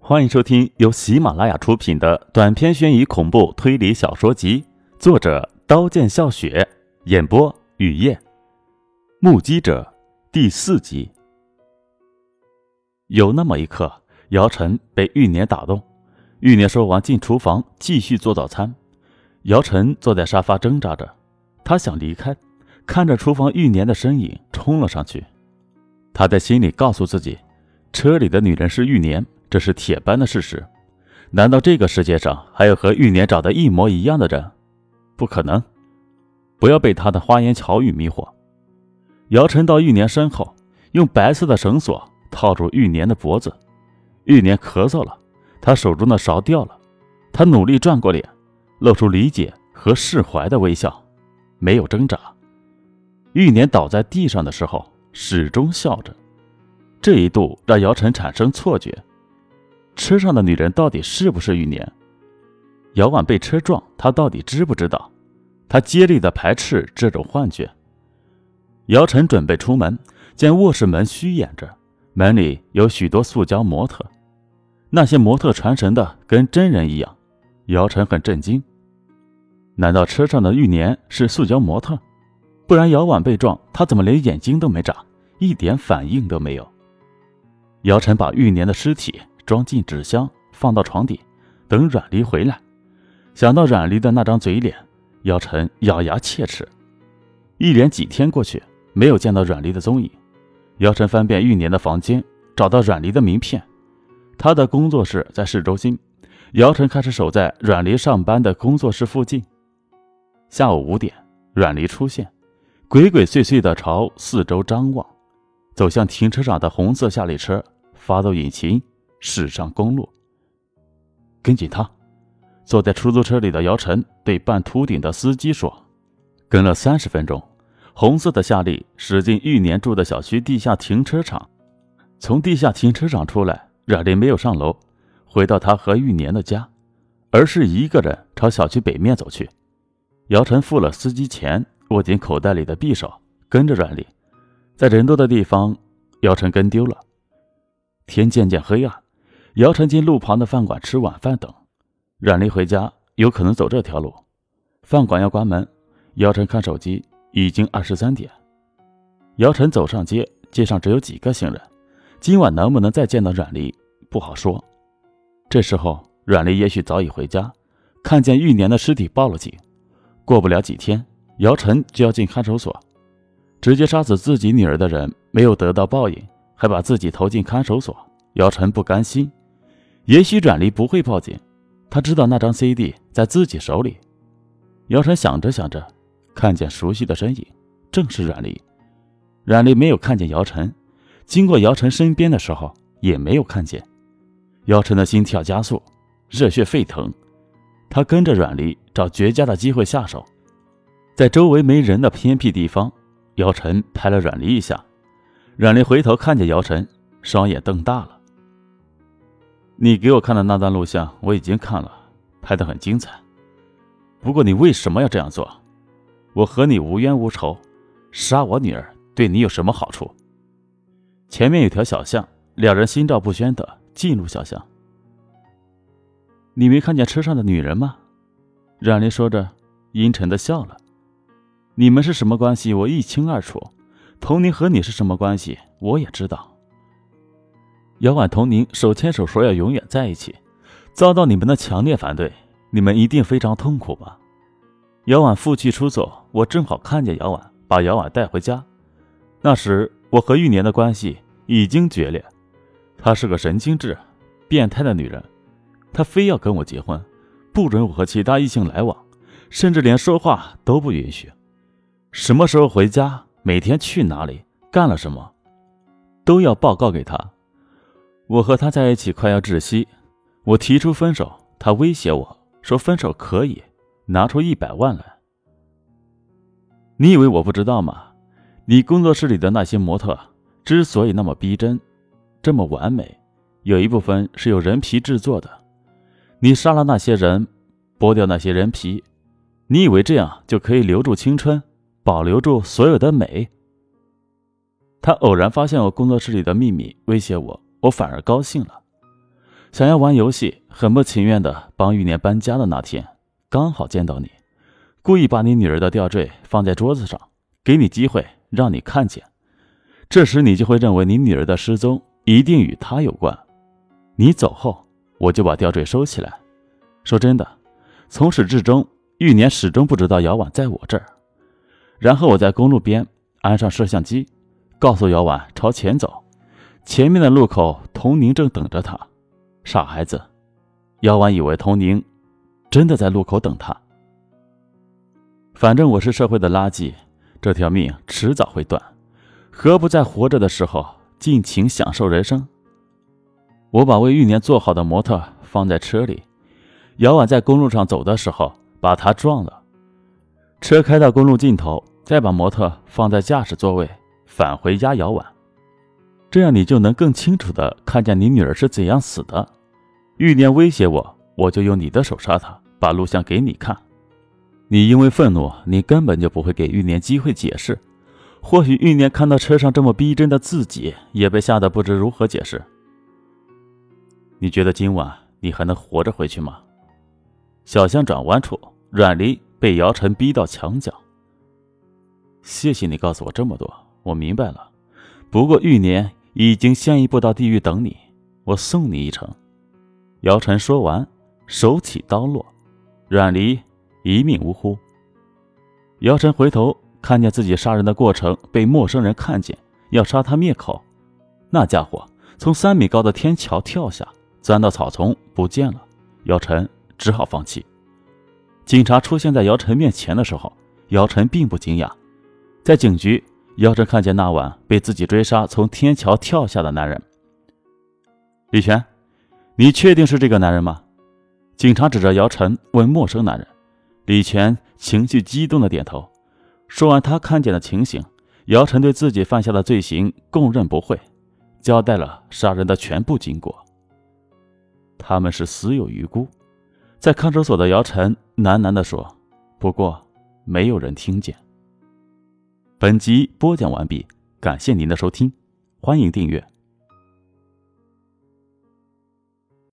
欢迎收听由喜马拉雅出品的短篇悬疑恐怖推理小说集，作者刀剑笑雪，演播雨夜，目击者第四集。有那么一刻，姚晨被玉年打动。玉年说完，进厨房继续做早餐。姚晨坐在沙发挣扎着，他想离开，看着厨房玉年的身影冲了上去。他在心里告诉自己，车里的女人是玉年。这是铁般的事实，难道这个世界上还有和玉年长得一模一样的人？不可能！不要被他的花言巧语迷惑。姚晨到玉年身后，用白色的绳索套住玉年的脖子。玉年咳嗽了，他手中的勺掉了。他努力转过脸，露出理解和释怀的微笑，没有挣扎。玉年倒在地上的时候，始终笑着。这一度让姚晨产生错觉。车上的女人到底是不是玉年？姚婉被车撞，他到底知不知道？他竭力的排斥这种幻觉。姚晨准备出门，见卧室门虚掩着，门里有许多塑胶模特，那些模特传神的跟真人一样。姚晨很震惊，难道车上的玉年是塑胶模特？不然姚婉被撞，他怎么连眼睛都没眨，一点反应都没有？姚晨把玉年的尸体。装进纸箱，放到床底，等阮离回来。想到阮离的那张嘴脸，姚晨咬牙切齿。一连几天过去，没有见到阮离的踪影。姚晨翻遍玉年的房间，找到阮离的名片。他的工作室在市中心。姚晨开始守在阮离上班的工作室附近。下午五点，阮离出现，鬼鬼祟祟地朝四周张望，走向停车场的红色夏利车，发动引擎。驶上公路，跟紧他。坐在出租车里的姚晨对半秃顶的司机说：“跟了三十分钟，红色的夏利驶进玉年住的小区地下停车场。从地下停车场出来，冉林没有上楼，回到他和玉年的家，而是一个人朝小区北面走去。姚晨付了司机钱，握紧口袋里的匕首，跟着冉林。在人多的地方，姚晨跟丢了。天渐渐黑暗。”姚晨进路旁的饭馆吃晚饭等，阮离回家有可能走这条路。饭馆要关门，姚晨看手机，已经二十三点。姚晨走上街，街上只有几个行人，今晚能不能再见到阮离不好说。这时候阮离也许早已回家，看见玉年的尸体报了警。过不了几天，姚晨就要进看守所。直接杀死自己女儿的人没有得到报应，还把自己投进看守所，姚晨不甘心。也许阮离不会报警，他知道那张 CD 在自己手里。姚晨想着想着，看见熟悉的身影，正是阮离。阮离没有看见姚晨，经过姚晨身边的时候也没有看见。姚晨的心跳加速，热血沸腾。他跟着阮离找绝佳的机会下手，在周围没人的偏僻地方，姚晨拍了阮离一下。阮离回头看见姚晨，双眼瞪大了。你给我看的那段录像我已经看了，拍得很精彩。不过你为什么要这样做？我和你无冤无仇，杀我女儿对你有什么好处？前面有条小巷，两人心照不宣的进入小巷。你没看见车上的女人吗？冉林说着，阴沉的笑了。你们是什么关系？我一清二楚。童宁和你是什么关系？我也知道。姚婉、同您手牵手说要永远在一起，遭到你们的强烈反对，你们一定非常痛苦吧？姚婉负气出走，我正好看见姚婉，把姚婉带回家。那时我和玉年的关系已经决裂，她是个神经质、变态的女人，她非要跟我结婚，不准我和其他异性来往，甚至连说话都不允许。什么时候回家，每天去哪里，干了什么，都要报告给她。我和他在一起快要窒息，我提出分手，他威胁我说分手可以拿出一百万来。你以为我不知道吗？你工作室里的那些模特之所以那么逼真，这么完美，有一部分是有人皮制作的。你杀了那些人，剥掉那些人皮，你以为这样就可以留住青春，保留住所有的美？他偶然发现我工作室里的秘密，威胁我。我反而高兴了。想要玩游戏，很不情愿的帮玉年搬家的那天，刚好见到你，故意把你女儿的吊坠放在桌子上，给你机会让你看见。这时你就会认为你女儿的失踪一定与她有关。你走后，我就把吊坠收起来。说真的，从始至终，玉年始终不知道姚婉在我这儿。然后我在公路边安上摄像机，告诉姚婉朝前走，前面的路口童宁正等着他。傻孩子，姚婉以为童宁真的在路口等他。反正我是社会的垃圾，这条命迟早会断，何不在活着的时候尽情享受人生？我把为玉年做好的模特放在车里，姚婉在公路上走的时候把他撞了。车开到公路尽头，再把模特放在驾驶座位，返回压姚婉，这样你就能更清楚的看见你女儿是怎样死的。玉年威胁我，我就用你的手杀他，把录像给你看。你因为愤怒，你根本就不会给玉年机会解释。或许玉年看到车上这么逼真的自己，也被吓得不知如何解释。你觉得今晚你还能活着回去吗？小巷转弯处，阮离被姚晨逼到墙角。谢谢你告诉我这么多，我明白了。不过玉年已经先一步到地狱等你，我送你一程。姚晨说完，手起刀落，阮离一命呜呼。姚晨回头看见自己杀人的过程被陌生人看见，要杀他灭口。那家伙从三米高的天桥跳下，钻到草丛不见了。姚晨只好放弃。警察出现在姚晨面前的时候，姚晨并不惊讶。在警局，姚晨看见那晚被自己追杀从天桥跳下的男人，李全。你确定是这个男人吗？警察指着姚晨问陌生男人。李全情绪激动的点头。说完他看见的情形，姚晨对自己犯下的罪行供认不讳，交代了杀人的全部经过。他们是死有余辜。在看守所的姚晨喃喃地说：“不过，没有人听见。”本集播讲完毕，感谢您的收听，欢迎订阅。